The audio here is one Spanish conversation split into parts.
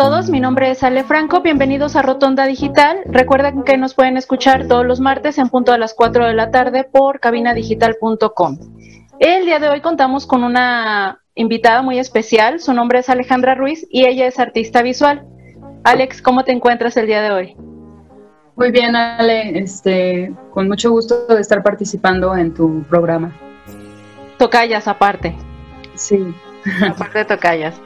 Todos, mi nombre es Ale Franco, bienvenidos a Rotonda Digital. Recuerden que nos pueden escuchar todos los martes en punto a las 4 de la tarde por cabinadigital.com. El día de hoy contamos con una invitada muy especial, su nombre es Alejandra Ruiz y ella es artista visual. Alex, ¿cómo te encuentras el día de hoy? Muy bien, Ale, este, con mucho gusto de estar participando en tu programa. Tocayas aparte. Sí. Aparte de tocayas.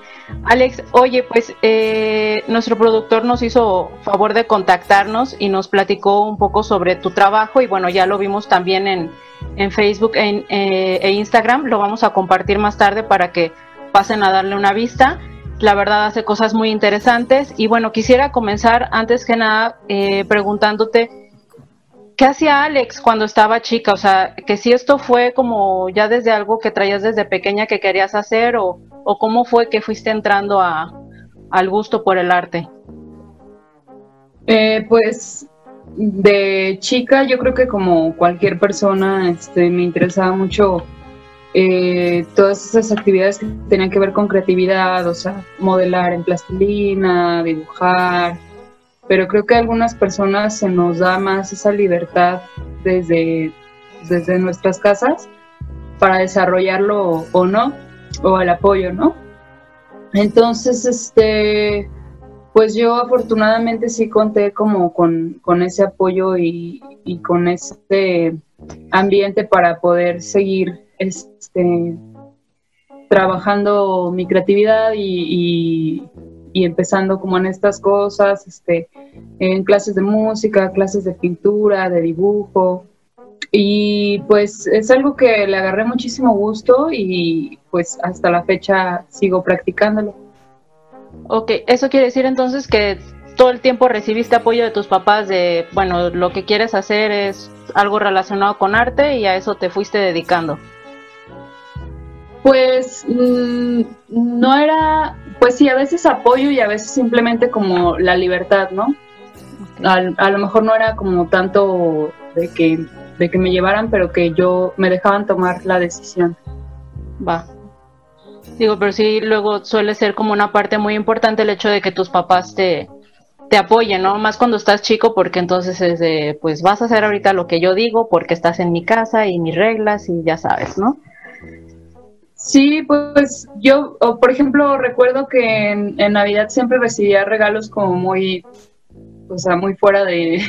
Alex, oye, pues eh, nuestro productor nos hizo favor de contactarnos y nos platicó un poco sobre tu trabajo y bueno, ya lo vimos también en, en Facebook eh, e Instagram, lo vamos a compartir más tarde para que pasen a darle una vista. La verdad hace cosas muy interesantes y bueno, quisiera comenzar antes que nada eh, preguntándote, ¿qué hacía Alex cuando estaba chica? O sea, que si esto fue como ya desde algo que traías desde pequeña que querías hacer o o cómo fue que fuiste entrando a, al gusto por el arte? Eh, pues de chica yo creo que como cualquier persona este, me interesaba mucho eh, todas esas actividades que tenían que ver con creatividad, o sea, modelar en plastilina, dibujar, pero creo que a algunas personas se nos da más esa libertad desde, desde nuestras casas para desarrollarlo o no o el apoyo, ¿no? Entonces, este, pues yo afortunadamente sí conté como con, ese apoyo y, con este ambiente para poder seguir este, trabajando mi creatividad y, y, empezando como en estas cosas, este, en clases de música, clases de pintura, de dibujo, y pues es algo que le agarré muchísimo gusto y pues hasta la fecha sigo practicándolo. Ok, eso quiere decir entonces que todo el tiempo recibiste apoyo de tus papás de, bueno, lo que quieres hacer es algo relacionado con arte y a eso te fuiste dedicando. Pues mm, no era, pues sí, a veces apoyo y a veces simplemente como la libertad, ¿no? a lo mejor no era como tanto de que de que me llevaran, pero que yo me dejaban tomar la decisión. Va. Digo, pero sí, luego suele ser como una parte muy importante el hecho de que tus papás te, te apoyen, ¿no? Más cuando estás chico, porque entonces es de, pues vas a hacer ahorita lo que yo digo, porque estás en mi casa y mis reglas y ya sabes, ¿no? Sí, pues yo, por ejemplo, recuerdo que en, en Navidad siempre recibía regalos como muy, o sea, muy fuera de,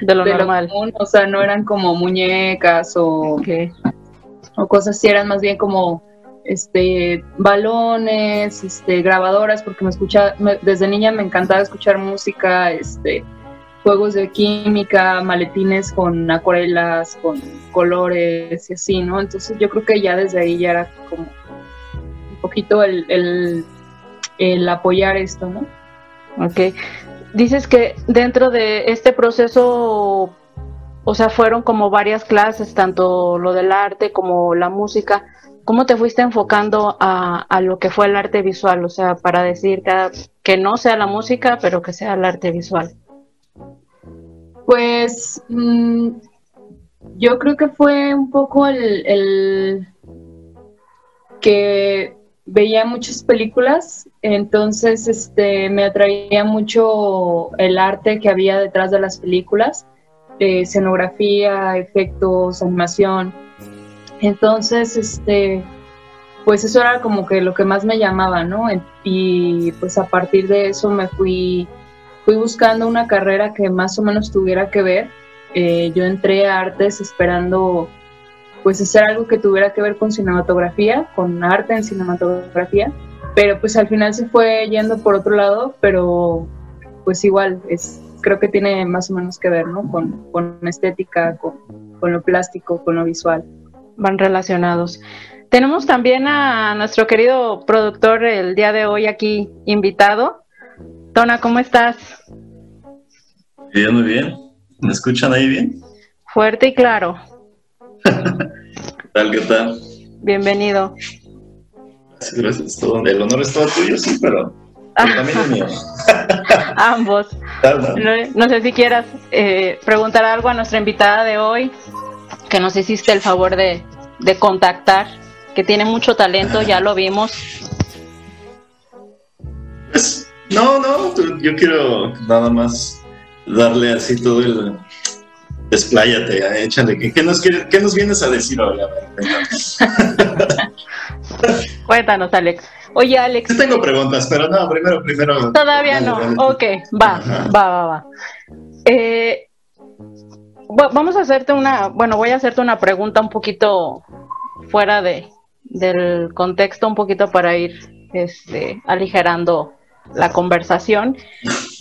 de lo normal. o sea, no eran como muñecas o, o cosas así, eran más bien como este balones, este grabadoras, porque me escucha, desde niña me encantaba escuchar música, este juegos de química, maletines con acuarelas, con colores y así, ¿no? Entonces yo creo que ya desde ahí ya era como un poquito el, el, el apoyar esto, ¿no? Ok dices que dentro de este proceso, o sea, fueron como varias clases, tanto lo del arte como la música. ¿Cómo te fuiste enfocando a, lo que fue el arte visual? O sea, para decir que, no sea la música, pero que sea el arte visual. Pues mm, yo creo que fue un poco el que veía muchas películas, entonces este, me atraía mucho el arte que había detrás de las películas, escenografía, efectos, animación. Entonces, este, pues eso era como que lo que más me llamaba, ¿no? Y pues a partir de eso me fui, fui buscando una carrera que más o menos tuviera que ver. Eh, yo entré a artes esperando pues hacer algo que tuviera que ver con cinematografía, con arte en cinematografía, pero pues al final se fue yendo por otro lado, pero pues igual es creo que tiene más o menos que ver, ¿no? Con, con estética, con, con lo plástico, con lo visual. Van relacionados. Tenemos también a nuestro querido productor el día de hoy aquí invitado. Tona, ¿cómo estás? Bien, muy bien. ¿Me escuchan ahí bien? Fuerte y claro. ¿Qué tal? ¿Qué tal? Bienvenido. Gracias, gracias. El honor es todo tuyo, sí, pero, también es mío. Ambos. No, sé si quieras eh, preguntar algo a nuestra invitada de hoy, que nos hiciste el favor de, contactar, que tiene mucho talento, ya lo vimos. Pues, no, no, yo quiero nada más darle así todo el Despláyate, échale. ¿Qué, nos ¿Qué nos vienes a decir hoy? Cuéntanos, Alex. Oye, Alex. Yo tengo preguntas, pero no, primero, primero. Todavía no. Ok, va, va, va, va. Eh, vamos a hacerte una, bueno, voy a hacerte una pregunta un poquito fuera de, del contexto, un poquito para ir este, aligerando la conversación.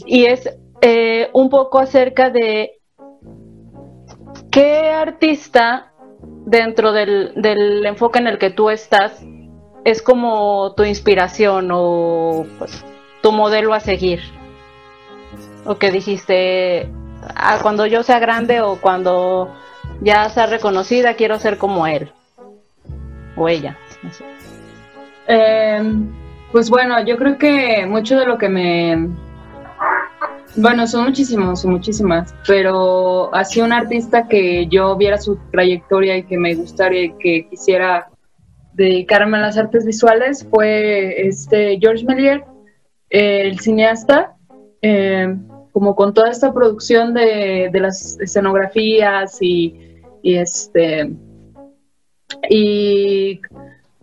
Y es eh, un poco acerca de ¿Qué artista dentro del, enfoque en el que tú estás es como tu inspiración o pues, tu modelo a seguir? O que dijiste, ah, cuando yo sea grande o cuando ya sea reconocida, quiero ser como él o ella. Em, pues bueno, yo creo que mucho de lo que me bueno, son muchísimos, muchísimas, pero así un artista que yo viera su trayectoria y que me gustaría y que quisiera dedicarme a las artes visuales fue este George Méliès, el cineasta, eh, como con toda esta producción de, las escenografías y, este y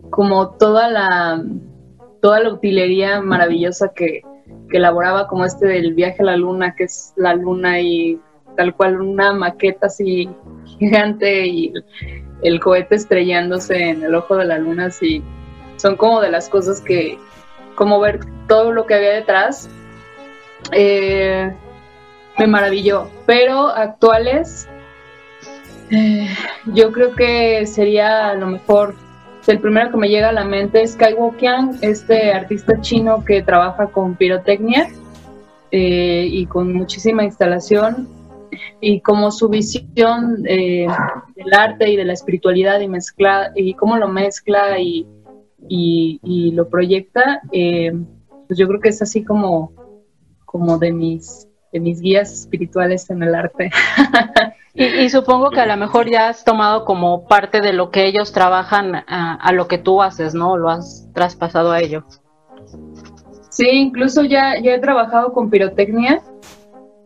como toda la toda la utilería maravillosa que, elaboraba como este del viaje a la luna, que es la luna y tal cual una maqueta así gigante y el cohete estrellándose en el ojo de la luna, así son como de las cosas que, como ver todo lo que había detrás, eh, me maravilló. Pero actuales, eh, yo creo que sería a lo mejor el primero que me llega a la mente es Kai Wokian, este artista chino que trabaja con pirotecnia eh, y con muchísima instalación y como su visión eh, del arte y de la espiritualidad y mezcla y cómo lo mezcla y, y, lo proyecta, eh, pues yo creo que es así como, como de mis de mis guías espirituales en el arte. Y, supongo que a lo mejor ya has tomado como parte de lo que ellos trabajan a, lo que tú haces, ¿no? Lo has traspasado a ello. Sí, incluso ya, ya he trabajado con pirotecnia,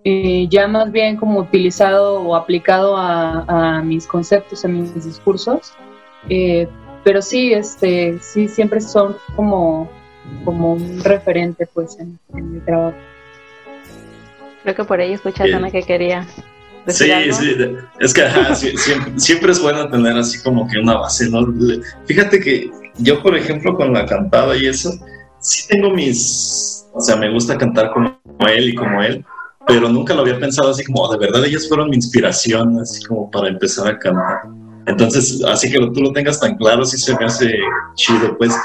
y ya más bien como utilizado o aplicado a, mis conceptos, a mis discursos. Eh, pero sí, este, sí, siempre son como, como un referente pues en, mi trabajo. Creo que por ahí escuchaste una que quería Sí, sí, es que siempre, es bueno tener así como que una base, ¿no? Fíjate que yo, por ejemplo, con la cantada y eso, sí tengo mis, o sea, me gusta cantar como él y como él, pero nunca lo había pensado así como, de verdad, ellas fueron mi inspiración, así como para empezar a cantar. Entonces, así que tú lo tengas tan claro, sí se me hace chido, pues.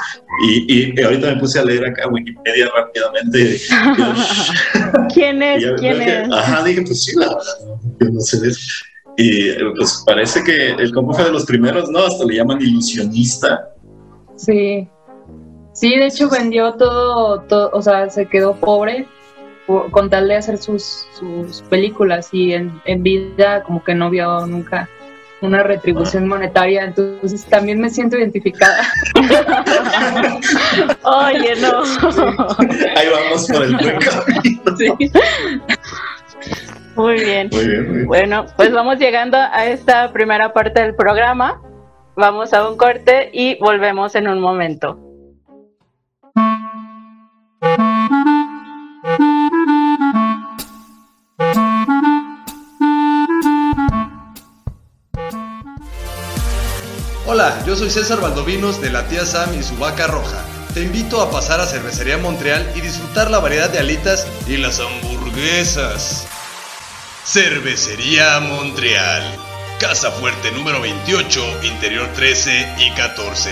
Y, y ahorita me puse a leer acá Wikipedia rápidamente. ¿Quién es? ¿Quién es? Ajá, dije, pues sí, la yo no sé de eso. Y pues parece que el compa fue de los primeros, ¿no? Hasta le llaman ilusionista. Sí. Sí, de hecho vendió todo, todo o sea, se quedó pobre con tal de hacer sus, sus películas y en, en vida como que no vio nunca una retribución monetaria, entonces también me siento identificada. Oye, no. Ahí vamos por el buen camino. Muy bien. Muy bien, Bueno, pues vamos llegando a esta primera parte del programa. vamos a un corte y volvemos en un momento. Hola, yo soy César Valdovinos de la tía Sam y su vaca roja. Te invito a pasar a Cervecería Montreal y disfrutar la variedad de alitas y las hamburguesas. Cervecería Montreal. Casa Fuerte número 28, Interior 13 y 14.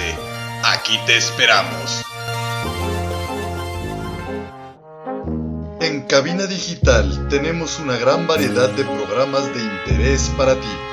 Aquí te esperamos. En Cabina Digital tenemos una gran variedad de programas de interés para ti.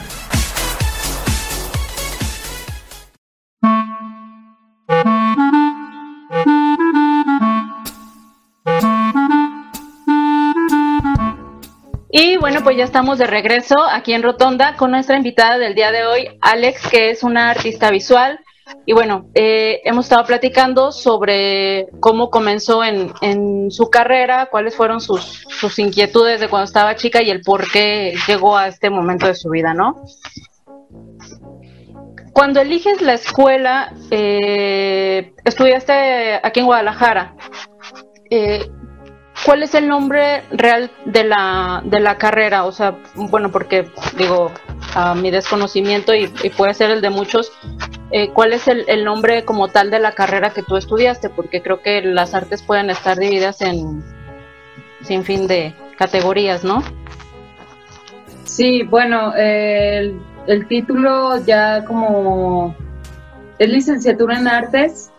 Pues ya estamos de regreso aquí en Rotonda con nuestra invitada del día de hoy, Alex, que es una artista visual, y bueno, eh, hemos estado platicando sobre cómo comenzó en, en su carrera, cuáles fueron sus, sus, inquietudes de cuando estaba chica y el por qué llegó a este momento de su vida, ¿no? Cuando eliges la escuela, eh, estudiaste aquí en Guadalajara. Eh, ¿Cuál es el nombre real de la, de la carrera? O sea, bueno, porque digo, a mi desconocimiento y, puede ser el de muchos, eh, cuál es el, el, nombre como tal de la carrera que tú estudiaste, porque creo que las artes pueden estar divididas en sin fin de categorías, ¿no? Sí, bueno, el, el, título ya como es licenciatura en artes,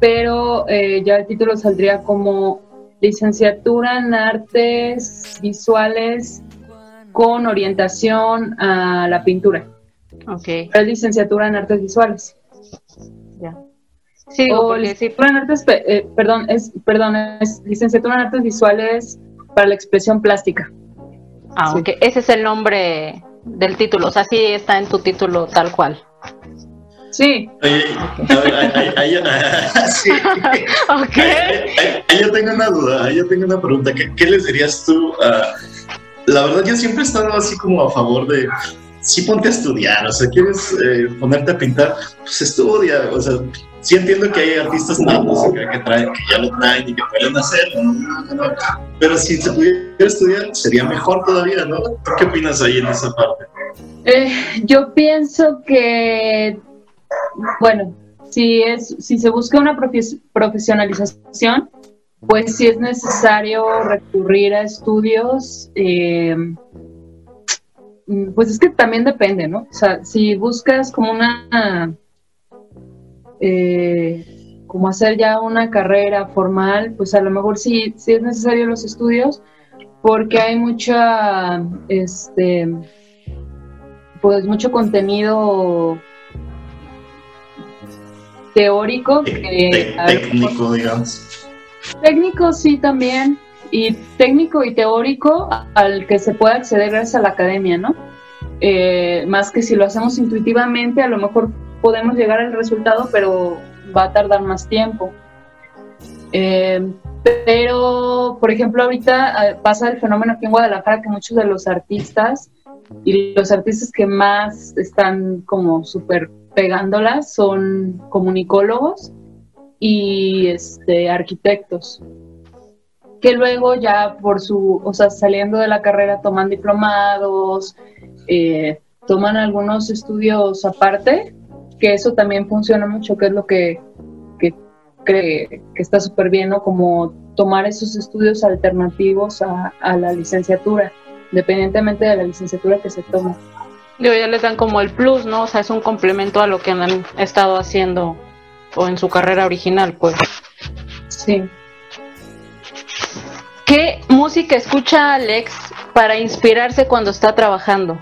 pero eh, ya el título saldría como licenciatura en artes visuales con orientación a la pintura. Okay. Es licenciatura en artes visuales. Ya. Sí, o licenciatura sí. en artes, eh, perdón, es, perdón, es licenciatura en artes visuales para la expresión plástica. Ah, sí. ok. Ese es el nombre del título, o sea, sí está en tu título tal cual. Sí. Oye, ahí, sí. okay. yo tengo una duda, ahí yo tengo una pregunta. ¿Qué, qué les dirías tú? Uh, la verdad, yo siempre he estado así como a favor de sí ponte a estudiar, o sea, quieres eh, ponerte a pintar, pues estudia, o sea, sí entiendo que hay artistas natos que, que, traen, que ya lo traen y que pueden hacerlo, ¿no? No, no, pero si se pudiera estudiar sería mejor todavía, ¿no? ¿Tú qué opinas ahí en esa parte? Eh, yo pienso que, bueno, si, es, si se busca una profes profesionalización, pues sí es necesario recurrir a estudios. Eh, pues es que también depende, ¿no? O sea, si buscas como una, eh, como hacer ya una carrera formal, pues a lo mejor sí, sí es necesario los estudios, porque hay mucha, este, pues mucho contenido teórico. Que, técnico, digamos. Técnico sí también, y técnico y teórico al que se puede acceder gracias a la academia, ¿no? Eh, más que si lo hacemos intuitivamente, a lo mejor podemos llegar al resultado, pero va a tardar más tiempo. Eh, pero, por ejemplo, ahorita pasa el fenómeno aquí en Guadalajara que muchos de los artistas y los artistas que más están como súper pegándolas son comunicólogos y este, arquitectos que luego ya por su, o sea, saliendo de la carrera toman diplomados, eh, toman algunos estudios aparte, que eso también funciona mucho, que es lo que, que cree que está súper bien, ¿no? Como tomar esos estudios alternativos a, a, la licenciatura, independientemente de la licenciatura que se toma. Yo ya les dan como el plus, ¿no? O sea, es un complemento a lo que han estado haciendo o en su carrera original, pues. Sí. ¿Qué música escucha Alex para inspirarse cuando está trabajando?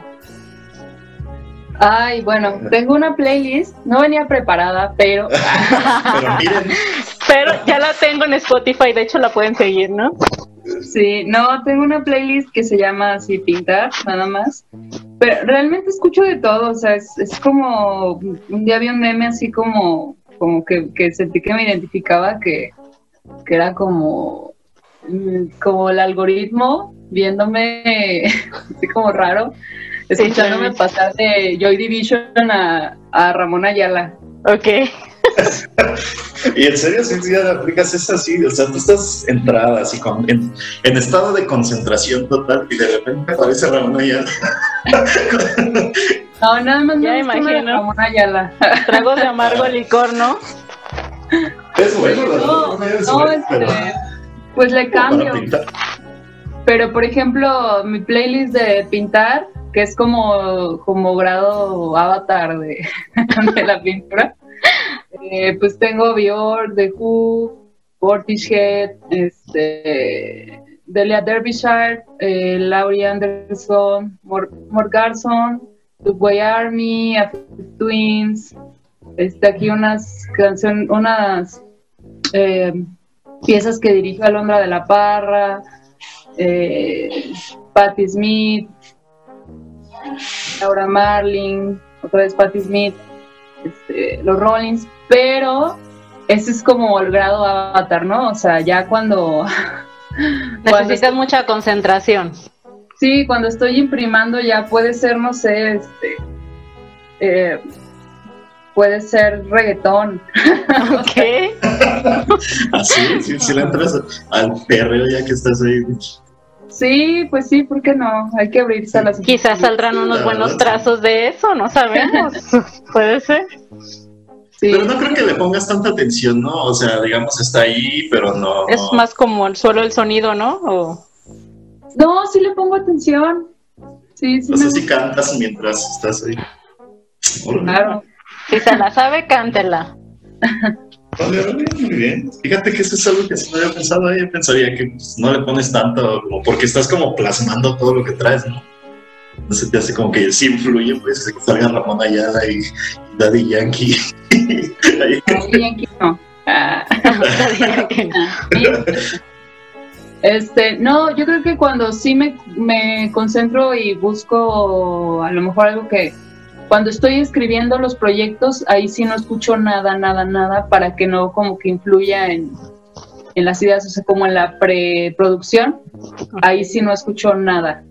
Ay, bueno, tengo una playlist, no venía preparada, pero... Pero miren, Pero ya la tengo en Spotify, de hecho la pueden seguir, ¿no? Sí, no, tengo una playlist que se llama así Pintar, nada más. Pero realmente escucho de todo, o sea, es, es como, un día vi un meme así como, como que, que sentí que me identificaba, que, que era como, mm, como el algoritmo viéndome así como raro, escuchándome claro. pasar de Joy Division a, a Ramón Ayala. Ok. Y en serio, si un día aplicas es así, o sea, tú estás entrada así con, en, en estado de concentración total y de repente aparece Ramón Ayala. No, nada más Ya me imagino. Ramón Ayala. Tragos de amargo licor, ¿no? Es bueno, No, Ayala es no, bueno, pero este, pues le cambio. Pero, por ejemplo, mi playlist de pintar, que es como, como grado avatar de, de la pintura, eh, pues tengo Bior, The Who, Portishead, este, Delia Derbyshire, eh, Laurie Anderson, Mor, Mor Garson, Subway Army, Afro Twins, este, aquí unas canciones, unas eh, piezas que dirige Alondra de la Parra, Patti Smith, Laura Marling, otra vez Patti Smith, este, los Rollins, pero ese es como el grado avatar, ¿no? O sea, ya cuando, cuando Necesitas mucha concentración. sí, cuando estoy imprimando ya puede ser, no sé, este, eh, puede ser reggaetón, Ok. Así, si, si le entras al perreo ya que estás ahí. sí, pues sí, ¿por qué no? Hay que abrirse a las Quizás saldrán unos buenos trazos de eso, no sabemos. Puede ser. Sí. Pero no creo que le pongas tanta atención, ¿no? O sea, digamos, está ahí, pero no. Es más como solo el sonido, ¿no? O- No, sí le pongo atención. Sí, sí. No sé si cantas mientras estás ahí. Claro. si se la sabe, cántela. Vale, vale, muy bien. Fíjate que eso es algo que sí no había pensado. Yo pensaría que pues, no le pones tanto, como porque estás como plasmando todo lo que traes, ¿no? No se te hace como que sí influye, pues, que salga Ramón Ayala y, Daddy Yankee. Ay, aquí no. Ah. Este, no, yo creo que cuando sí me, me concentro y busco a lo mejor algo que cuando estoy escribiendo los proyectos, ahí sí no escucho nada, nada, nada para que no como que influya en, en las ideas, o sea, como en la preproducción, ahí sí no escucho nada.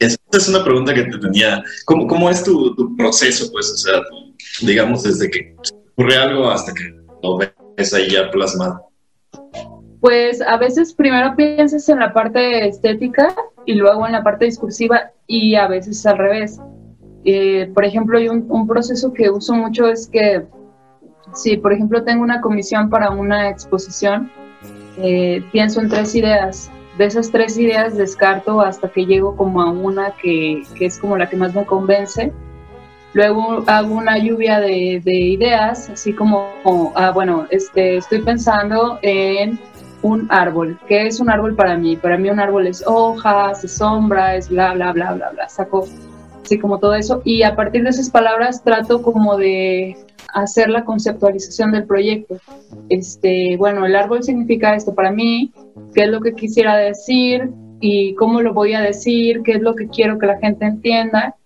Esa es una pregunta que te tenía. ¿Cómo, cómo es tu, tu proceso, pues? O sea, tu- digamos, desde que ocurre algo hasta que lo ves ahí ya plasmado. Pues a veces primero piensas en la parte estética y luego en la parte discursiva y a veces al revés. Eh, por ejemplo, hay un, proceso que uso mucho es que si, por ejemplo, tengo una comisión para una exposición, eh, pienso en tres ideas. De esas tres ideas descarto hasta que llego como a una que, que es como la que más me convence. Luego hago una lluvia de, de ideas, así como, ah, bueno, este, estoy pensando en un árbol. ¿Qué es un árbol para mí? Para mí un árbol es hojas, es sombra, es bla, bla, bla, bla, bla. Saco así como todo eso. Y a partir de esas palabras trato como de hacer la conceptualización del proyecto. Este, bueno, el árbol significa esto para mí, qué es lo que quisiera decir y cómo lo voy a decir, qué es lo que quiero que la gente entienda.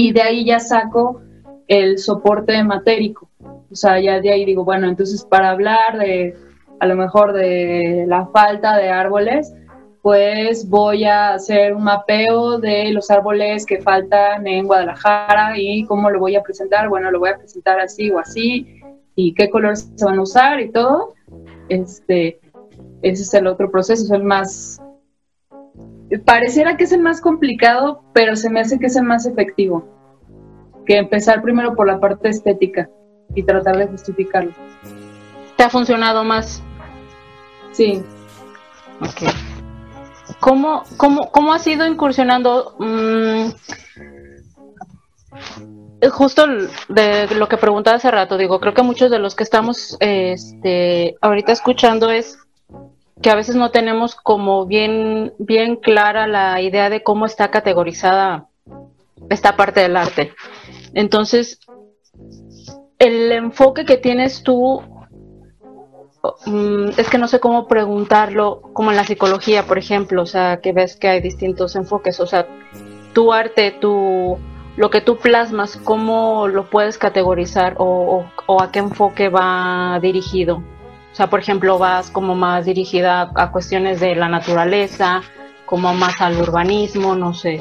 Y de ahí ya saco el soporte matérico. O sea, ya de ahí digo, bueno, entonces para hablar de a lo mejor de la falta de árboles, pues voy a hacer un mapeo de los árboles que faltan en Guadalajara y cómo lo voy a presentar. Bueno, lo voy a presentar así o así y qué colores se van a usar y todo. Este, ese es el otro proceso, es el más... Pareciera que es el más complicado, pero se me hace que es el más efectivo. Que empezar primero por la parte estética y tratar de justificarlo. ¿Te ha funcionado más? Sí, Ok. ¿Cómo, cómo, cómo has ido incursionando? mm, justo de lo que preguntaba hace rato, digo, creo que muchos de los que estamos este, ahorita escuchando es que a veces no tenemos como bien, bien clara la idea de cómo está categorizada esta parte del arte. Entonces, el enfoque que tienes tú, mm, es que no sé cómo preguntarlo, como en la psicología, por ejemplo, o sea, que ves que hay distintos enfoques, o sea, tu arte, tu lo que tú plasmas, ¿cómo lo puedes categorizar o, a qué enfoque va dirigido? O sea, por ejemplo, vas como más dirigida a cuestiones de la naturaleza, como más al urbanismo, no sé.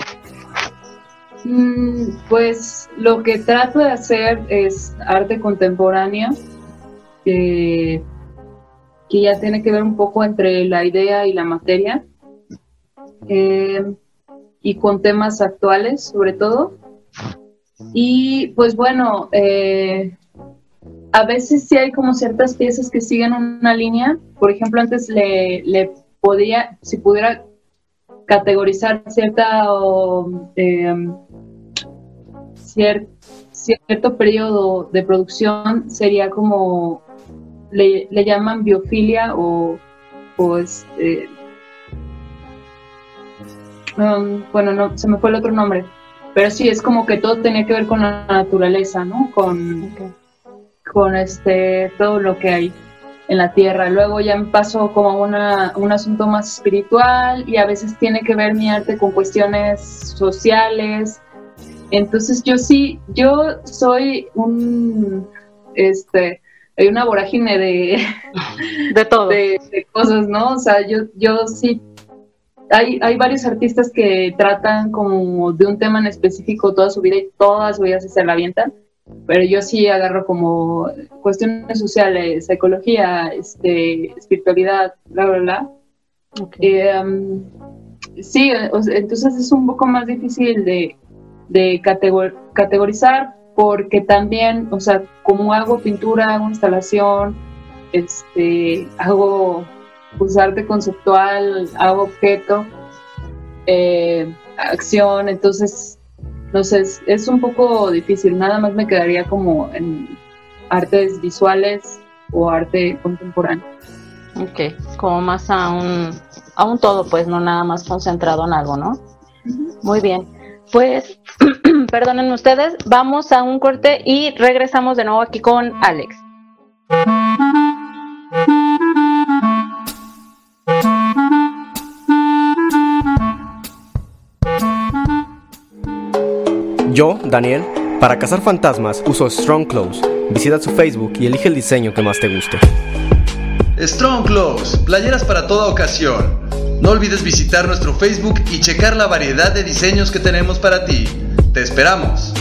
Mm, pues lo que trato de hacer es arte contemporáneo, que ya tiene que ver un poco entre la idea y la materia, eh, y con temas actuales sobre todo. Y pues bueno, eh, a veces sí hay como ciertas piezas que siguen una línea. Por ejemplo, antes le, le podía, si pudiera categorizar cierta eh, cierto periodo de producción, sería como le, llaman biofilia o, o este, bueno, no, se me fue el otro nombre pero sí, es como que todo tenía que ver con la naturaleza, ¿no? Con, con este, todo lo que hay en la tierra. Luego ya me pasó como una, un asunto más espiritual y a veces tiene que ver mi arte con cuestiones sociales. Entonces yo sí, yo soy un, este, hay una vorágine de, de todo. De, de, cosas, ¿no? O sea, yo, yo sí hay, hay varios artistas que tratan como de un tema en específico toda su vida y todas sus se la avientan, pero yo sí agarro como cuestiones sociales, psicología, este, espiritualidad, bla, bla, bla. Eh, um, sí, entonces es un poco más difícil de, de categorizar porque también, o sea, como hago pintura, hago instalación, este, hago pues arte conceptual, hago objeto, eh, acción, entonces, no sé, es, un poco difícil, nada más me quedaría como en artes visuales o arte contemporáneo. Ok, como más a un, a un todo, pues no nada más concentrado en algo, ¿no? Muy bien. Pues, perdonen ustedes, vamos a un corte y regresamos de nuevo aquí con Alex. Yo, Daniel, para cazar fantasmas uso Strong Clothes. Visita su Facebook y elige el diseño que más te guste. Strong Clothes, playeras para toda ocasión. No olvides visitar nuestro Facebook y checar la variedad de diseños que tenemos para ti. Te esperamos.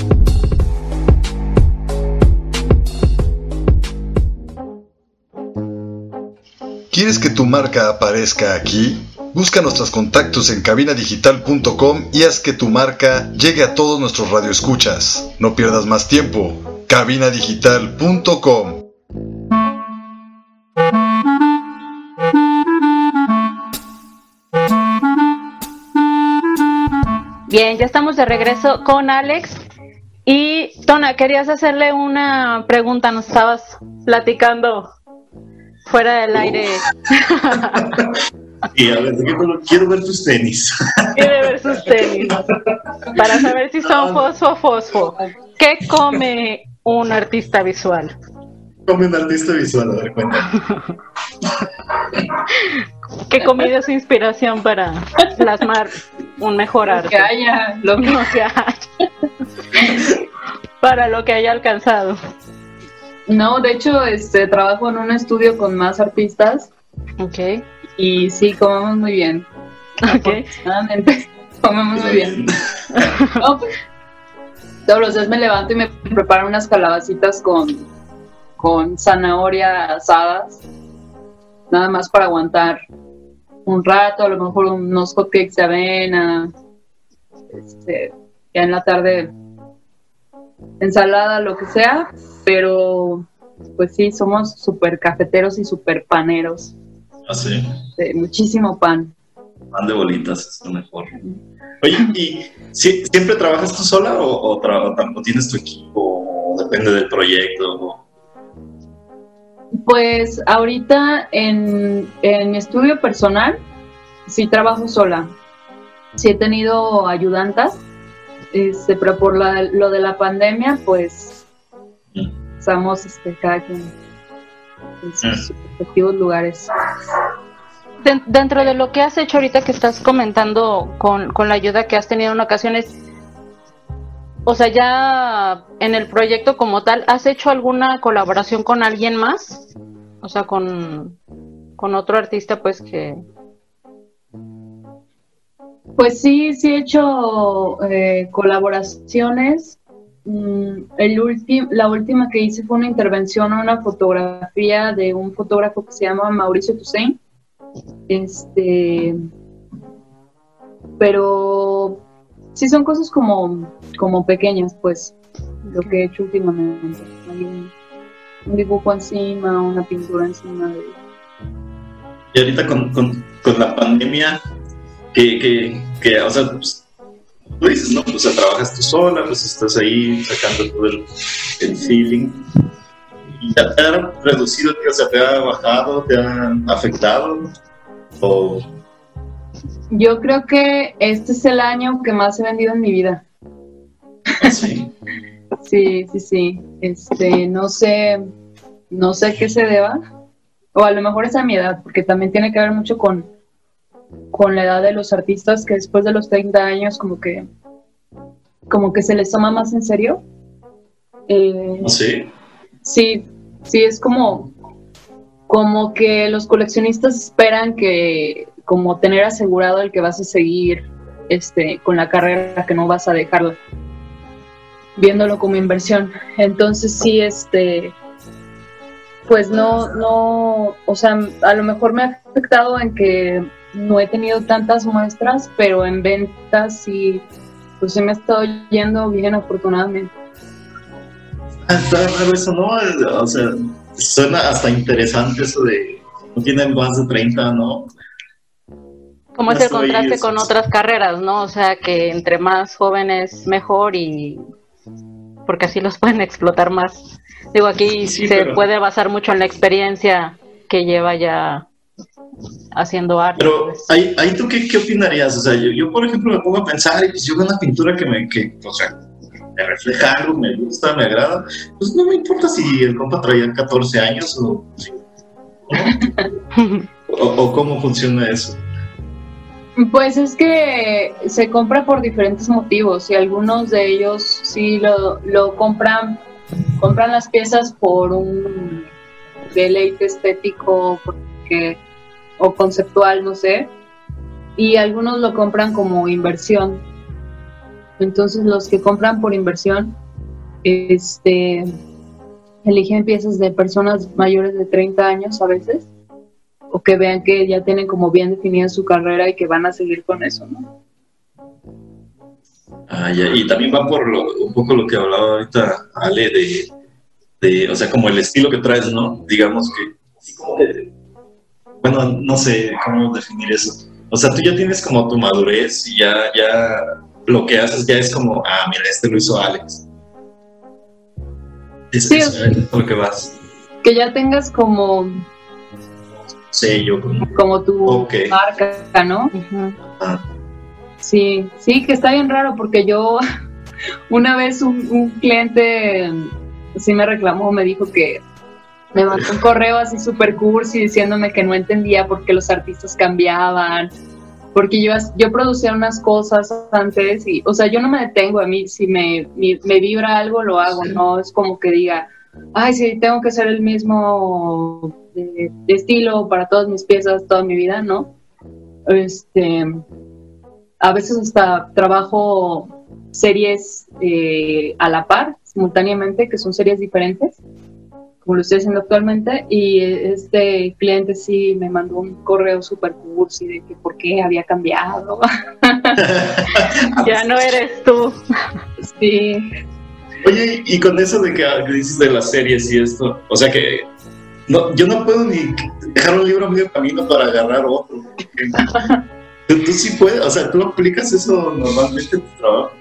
¿Quieres que tu marca aparezca aquí? Busca nuestros contactos en cabinadigital.com y haz que tu marca llegue a todos nuestros radioescuchas. No pierdas más tiempo. cabinadigital.com Bien, ya estamos de regreso con Alex. Y Tona, querías hacerle una pregunta, nos estabas platicando fuera del aire. Y a ver, quiero ver tus tenis. Quiere ver sus tenis. Para saber si son fosfo o fosfo. ¿Qué come un artista visual? Come un artista visual, a ver, cuenta. ¿Qué comida es inspiración para plasmar un mejor arte? Lo que haya, lo que haya. para lo que haya alcanzado. No, de hecho, este trabajo en un estudio con más artistas. Ok. Y sí, comemos muy bien. Ok. comemos muy bien. Pues, todos los días me levanto y me preparo unas calabacitas con, con zanahoria asadas. Nada más para aguantar un rato, a lo mejor unos hotcakes de avena. Este, ya en la tarde ensalada, lo que sea, pero pues sí, somos súper cafeteros y súper paneros. Ah, sí. muchísimo pan. Pan de bolitas es lo mejor. Oye, ¿y siempre trabajas tú sola o, o, tienes tu equipo? O depende del proyecto. Pues ahorita en, en mi estudio personal sí trabajo sola. Sí he tenido ayudantas, este, pero por lo de la pandemia, pues estamos este, cada quien en sus mm. respectivos lugares. Dentro de lo que has hecho ahorita que estás comentando con, con la ayuda que has tenido en ocasiones, o sea, ya en el proyecto como tal, ¿has hecho alguna colaboración con alguien más? O sea, con, con otro artista, pues que, pues sí, sí he hecho eh, colaboraciones. Mm, el la última que hice fue una intervención a una fotografía de un fotógrafo que se llama Mauricio Toussaint. Este, pero sí son cosas como, como pequeñas, pues, lo que he hecho últimamente. un, dibujo encima, una pintura encima de... Y ahorita con, con, con la pandemia, que, que, que o sea, pues, tú dices, no, pues trabajas tú sola, pues estás ahí sacando todo el, el feeling. ¿Y ya te ha reducido, o sea, te ha bajado, te ha afectado? ¿O... Yo creo que este es el año que más he vendido en mi vida. ¿Ah, ¿Sí? sí, sí, sí. Este, no sé, no sé qué se deba. O a lo mejor es a mi edad, porque también tiene que ver mucho con, con la edad de los artistas que después de los 30 años como que como que se les toma más en serio. Eh, ¿Ah, ¿Sí? Sí, sí, es como, como que los coleccionistas esperan que como tener asegurado el que vas a seguir este, con la carrera, que no vas a dejarla, viéndolo como inversión. Entonces sí, este, pues no, no, o sea, a lo mejor me ha afectado en que no he tenido tantas muestras, pero en ventas sí, pues se me ha estado yendo bien afortunadamente. Está raro eso, ¿no? O sea, suena hasta interesante eso de no tienen más de 30, ¿no? Como es el contraste con otras carreras, ¿no? O sea, que entre más jóvenes mejor y porque así los pueden explotar más. Digo, aquí se puede basar mucho en la experiencia que lleva ya haciendo arte. Pero pues. ahí, ahí tú qué, qué, opinarías? O sea, yo, yo, por ejemplo me pongo a pensar y pues yo veo una pintura que me, que, o sea, me refleja algo, me gusta, me agrada, pues no me importa si el compa traía 14 años o, o, cómo funciona eso. Pues es que se compra por diferentes motivos y algunos de ellos sí lo, lo compran, compran las piezas por un deleite estético, porque o conceptual, no sé, y algunos lo compran como inversión. Entonces los que compran por inversión, este, eligen piezas de personas mayores de 30 años a veces, o que vean que ya tienen como bien definida su carrera y que van a seguir con eso, ¿no? Ah, y también va por un poco lo que hablaba ahorita Ale de, de, o sea, como el estilo que traes, ¿no? Digamos que, como bueno, no sé cómo definir eso. O sea, tú ya tienes como tu madurez y ya, ya lo que haces ya es como, ah, mira, este lo hizo Alex. Es, sí, es lo que vas. Que ya tengas como sello, como, como tu marca, ¿no? Ah. Sí, sí, que está bien raro porque yo una vez un, un cliente sí me reclamó, me dijo que me mandó un correo así súper cursi diciéndome que no entendía por qué los artistas cambiaban, porque yo, yo producía unas cosas antes y, o sea, yo no me detengo, a mí si me, me, vibra algo lo hago, no es como que diga, ay, sí, tengo que ser el mismo eh, estilo para todas mis piezas toda mi vida, ¿no? Este, a veces hasta trabajo series eh, a la par, simultáneamente, que son series diferentes como lo estoy haciendo actualmente, y este cliente sí me mandó un correo super cursi de que por qué había cambiado. ya no eres tú. sí. Oye, y con eso de que, dices de las series y esto, o sea que no, yo no puedo ni dejar un libro a medio camino para agarrar otro. Tú, sí puedes, o sea, tú aplicas eso normalmente en tu trabajo.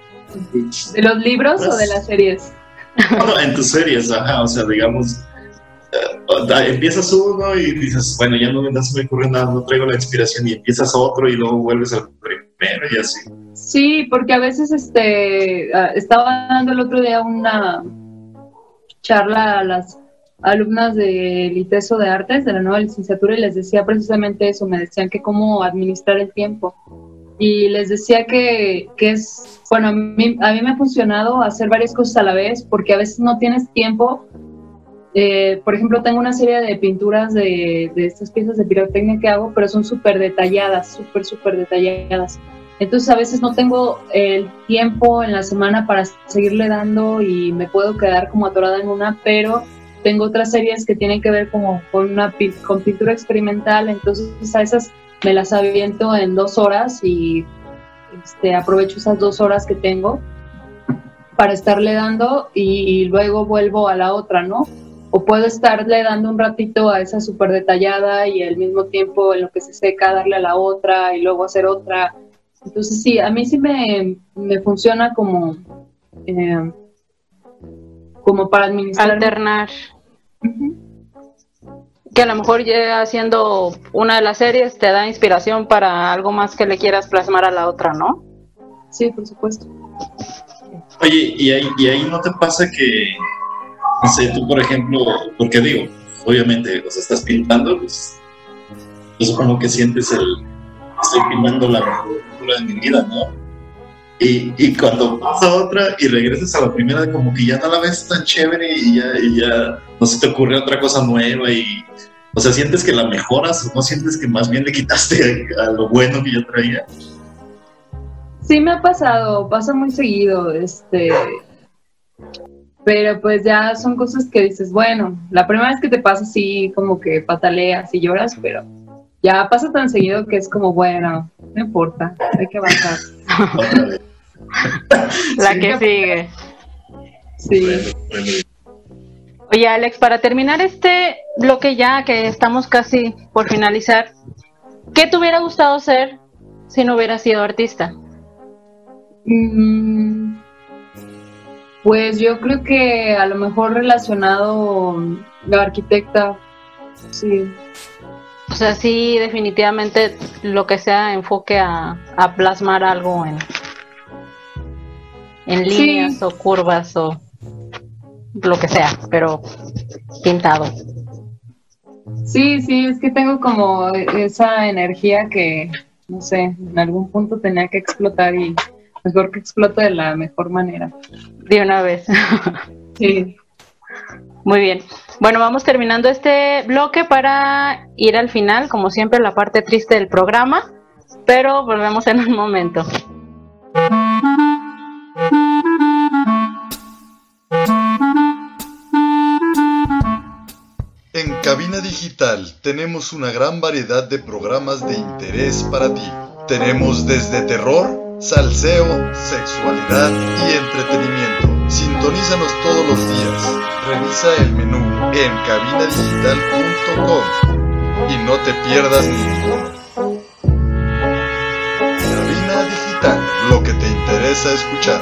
¿De los libros o de las series? No, en tus series, ajá, o sea, digamos, empiezas uno y dices, bueno, ya no, me se me ocurre nada, no traigo la inspiración, y empiezas otro y luego vuelves al primero y así. Sí, porque a veces este, ah, estaba dando el otro día una charla a las alumnas del ITESO de Artes, de la nueva licenciatura, y les decía precisamente eso, me decían que cómo administrar el tiempo. Y les decía que, que es, bueno, a mí, a mí me ha funcionado hacer varias cosas a la vez, porque a veces no tienes tiempo. Eh, por ejemplo, tengo una serie de pinturas de, de estas piezas de pirotecnia que hago, pero son súper detalladas, súper, súper detalladas. Entonces a veces no tengo el tiempo en la semana para seguirle dando y me puedo quedar como atorada en una, pero tengo otras series que tienen que ver como con una con pintura experimental, entonces a esas me las aviento en dos horas y este, aprovecho esas dos horas que tengo para estarle dando y, luego vuelvo a la otra, ¿no? O puedo estarle dando un ratito a esa súper detallada y al mismo tiempo en lo que se seca darle a la otra y luego hacer otra. Entonces sí, a mí sí me, me funciona como, eh, como para administrar. Alternar. Que a lo mejor ya haciendo una de las series te da inspiración para algo más que le quieras plasmar a la otra, ¿no? Sí, por supuesto. Oye, ¿y ahí, y ahí no te pasa que, sé, tú por ejemplo, porque digo, obviamente, sea, estás pintando, pues yo supongo que sientes el, estoy pintando la mejor de mi vida, ¿no? Y, y, cuando pasa otra y regresas a la primera, como que ya no la ves tan chévere y ya, y ya no se te ocurre otra cosa nueva y, o sea, sientes que la mejoras o no sientes que más bien le quitaste a, lo bueno que ya traía. Sí me ha pasado, pasa muy seguido, este, pero pues ya son cosas que dices, bueno, la primera vez que te pasa sí como que pataleas y lloras, pero ya pasa tan seguido que es como, bueno, no importa, hay que avanzar. La que sigue. Sí. Oye, Alex, para terminar este bloque ya, que estamos casi por finalizar, ¿qué te hubiera gustado ser si no hubieras sido artista? Mm, pues yo creo que a lo mejor relacionado la arquitecta, sí. O sea, sí, definitivamente lo que sea enfoque a, plasmar algo en, en líneas o curvas o lo que sea, pero pintado. Sí, sí, es que tengo como esa energía que, no sé, en algún punto tenía que explotar y mejor que explote de la mejor manera. De una vez. sí. Muy bien. Bueno, vamos terminando este bloque para ir al final, como siempre, la parte triste del programa, pero volvemos en un momento. En Cabina Digital tenemos una gran variedad de programas de interés para ti. Tenemos desde terror, salseo, sexualidad y entretenimiento. Sintonízanos todos los días. Revisa el menú en cabinadigital.com y no te pierdas ninguno. Cabina Digital, lo que te interesa escuchar.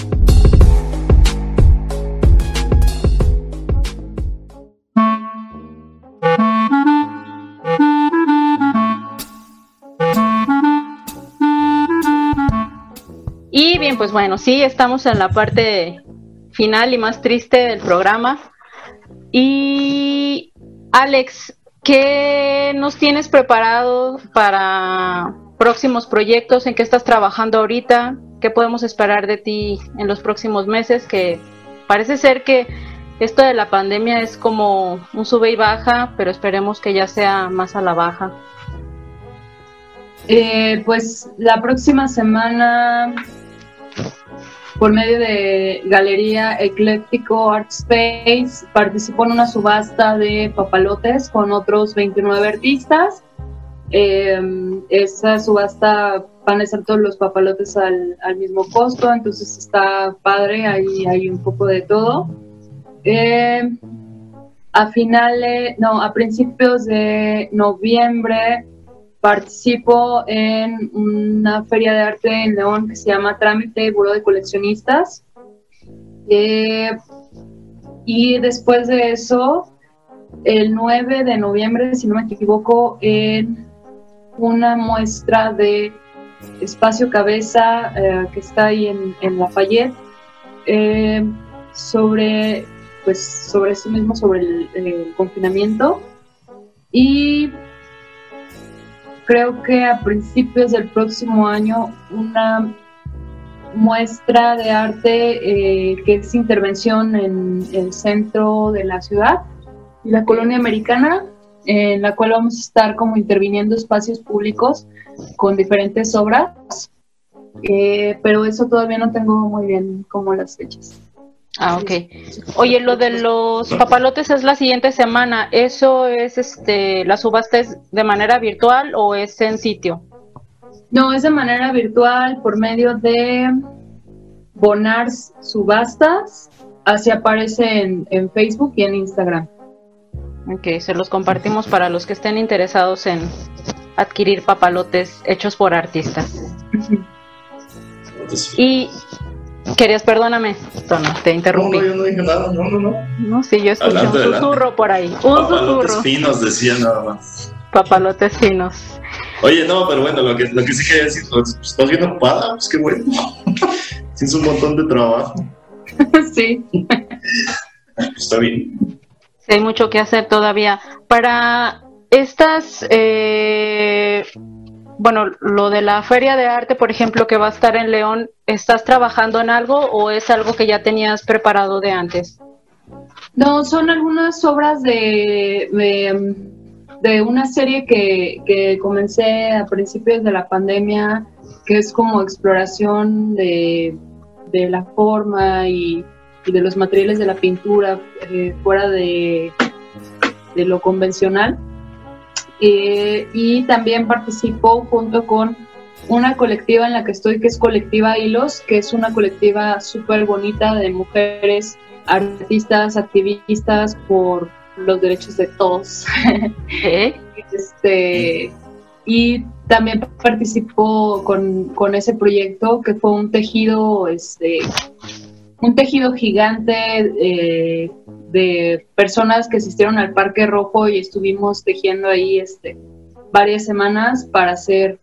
Pues bueno, sí, estamos en la parte final y más triste del programa. Y Alex, ¿qué nos tienes preparado para próximos proyectos? ¿En qué estás trabajando ahorita? ¿Qué podemos esperar de ti en los próximos meses? Que parece ser que esto de la pandemia es como un sube y baja, pero esperemos que ya sea más a la baja. Eh, pues la próxima semana, por medio de Galería Ecléctico Art Space, participo en una subasta de papalotes con otros 29 artistas. Eh, esa subasta van a ser todos los papalotes al, mismo costo, entonces está padre, ahí hay un poco de todo. Eh, a finales, no, a principios de noviembre participo en una feria de arte en León que se llama Trámite Buró de Coleccionistas. Eh, y después de eso, el 9 de noviembre, si no me equivoco, en una muestra de Espacio Cabeza eh, que está ahí en, en Lafayette eh, sobre pues sobre eso mismo sobre el, el, confinamiento y creo que a principios del próximo año una muestra de arte eh, que es intervención en el centro de la ciudad y la colonia americana en la cual vamos a estar como interviniendo espacios públicos con diferentes obras, eh, pero eso todavía no tengo muy bien como las fechas. Ah, ok. Oye, lo de los papalotes es la siguiente semana. ¿Eso es, este, la subasta es de manera virtual o es en sitio? No, es de manera virtual por medio de Bonars Subastas. Así aparece en, en Facebook y en Instagram. Ok, se los compartimos para los que estén interesados en adquirir papalotes hechos por artistas. y querías, perdóname, Tono, te interrumpí. No, yo no dije nada, no, no, no. No, sí, yo escuché Adelante, un adelante. susurro por ahí. Un Papalotes susurro. finos decía nada más. Papalotes finos. Oye, no, pero bueno, lo que, lo que sí quería decir, pues, estás bien ocupada, pues qué bueno. Tienes un montón de trabajo. sí. Pues, está bien. Sí, hay mucho que hacer todavía. Para estas, eh, bueno, lo de la feria de arte, por ejemplo, que va a estar en León, ¿estás trabajando en algo o es algo que ya tenías preparado de antes? No, son algunas obras de, de, de una serie que, que comencé a principios de la pandemia, que es como exploración de, de la forma y, y, de los materiales de la pintura eh, fuera de, de, lo convencional. Eh, y también participo junto con una colectiva en la que estoy, que es Colectiva Hilos, que es una colectiva súper bonita de mujeres artistas, activistas por los derechos de todos. ¿Eh? este, y también participó con, con, ese proyecto que fue un tejido, este, un tejido gigante eh, de personas que asistieron al Parque Rojo y estuvimos tejiendo ahí este, varias semanas para hacer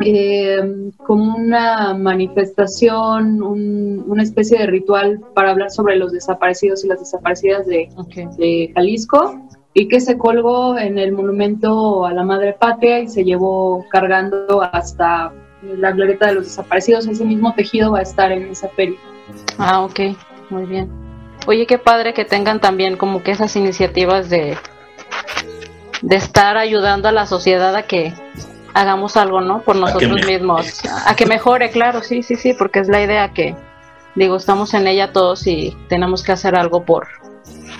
eh, como una manifestación, un, una especie de ritual para hablar sobre los desaparecidos y las desaparecidas de, okay. de, Jalisco y que se colgó en el monumento a la Madre Patria y se llevó cargando hasta la glorieta de los desaparecidos. Ese mismo tejido va a estar en esa feria. Ah, ok, muy bien. Oye, qué padre que tengan también como que esas iniciativas de, de estar ayudando a la sociedad a que hagamos algo, ¿no? Por nosotros mismos. A que mejore, claro, sí, sí, sí, porque es la idea que, digo, estamos en ella todos y tenemos que hacer algo por,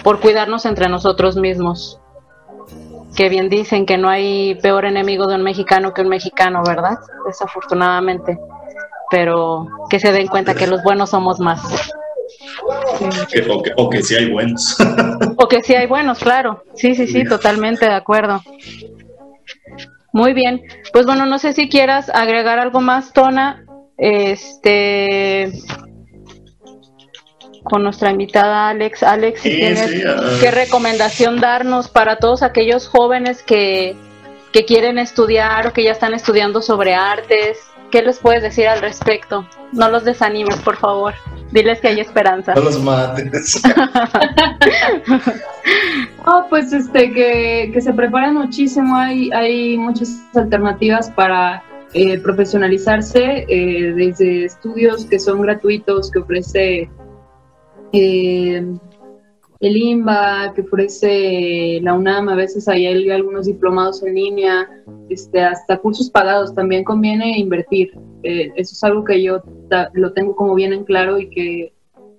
por cuidarnos entre nosotros mismos. Que bien dicen que no hay peor enemigo de un mexicano que un mexicano, ¿verdad? Desafortunadamente. Pero que se den cuenta que los buenos somos más. O, que, o que sí hay buenos. o que sí hay buenos, claro. Sí, sí, sí, totalmente de acuerdo. Muy bien, pues bueno, no sé si quieras agregar algo más, Tona, este, con nuestra invitada Alex. Alex, si Sí, tienes sí, uh, qué recomendación darnos para todos aquellos jóvenes que, que quieren estudiar o que ya están estudiando sobre artes, ¿qué les puedes decir al respecto? No los desanimes, por favor. Diles que hay esperanza. No los mates. oh, pues este, que, que, se preparan muchísimo, hay, hay muchas alternativas para eh, profesionalizarse, eh, desde estudios que son gratuitos, que ofrece eh, el IMBA, que ofrece la UNAM, a veces hay algunos diplomados en línea, este, hasta cursos pagados, también conviene invertir. Eh, eso es algo que yo lo tengo como bien en claro y que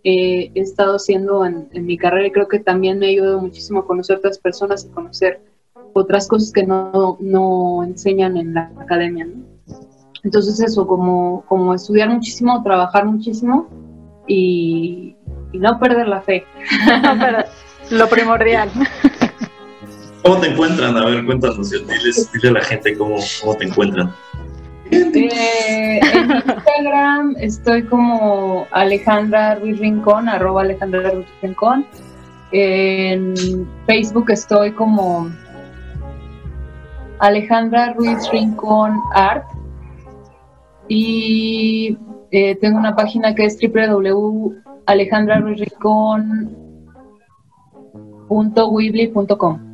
he estado haciendo en, mi carrera y creo que también me ha ayudado muchísimo a conocer otras personas y conocer otras cosas que no, no enseñan en la academia. Entonces eso, como, como estudiar muchísimo, trabajar muchísimo y, no perder la fe. lo primordial. ¿Cómo te encuentran? A ver, cuéntanos, dile a la gente cómo, cómo te encuentran. Eh, en Instagram estoy como Alejandra Ruiz Rincón, arroba Alejandra Ruiz Rincón. En Facebook estoy como Alejandra Ruiz Rincón Art. Y eh, tengo una página que es www.alejandraruizrincón.weebly.com.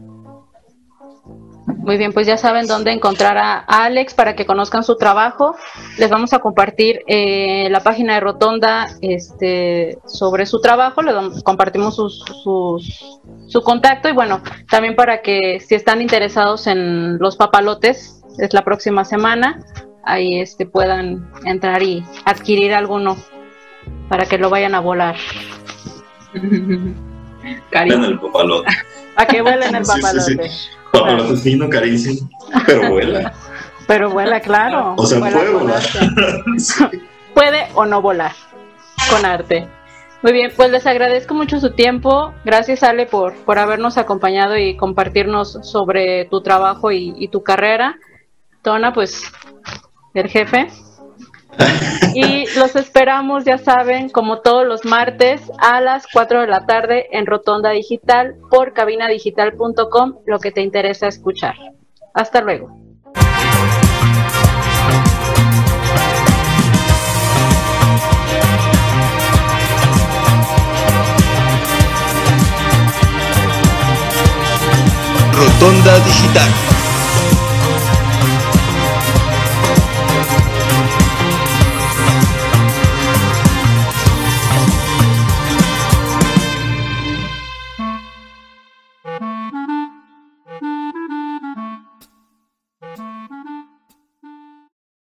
Muy bien, pues ya saben dónde encontrar a Alex para que conozcan su trabajo. Les vamos a compartir eh, la página de Rotonda este, sobre su trabajo, le compartimos su contacto y bueno, también para que si están interesados en los papalotes, es la próxima semana, ahí este, puedan entrar y adquirir alguno para que lo vayan a volar. Cariño. el papalote. A que vuelen el papalote. Papalote fino, carísimo, pero vuela. Pero vuela, claro. O sea, puede volar. puede o no volar con arte. Muy bien, pues les agradezco mucho su tiempo. Gracias, Ale, por, por habernos acompañado y compartirnos sobre tu trabajo y, y tu carrera. Tona, pues el jefe. Y los esperamos, ya saben, como todos los martes a las 4 de la tarde en Rotonda Digital por cabinadigital.com, lo que te interesa escuchar. Hasta luego. Rotonda Digital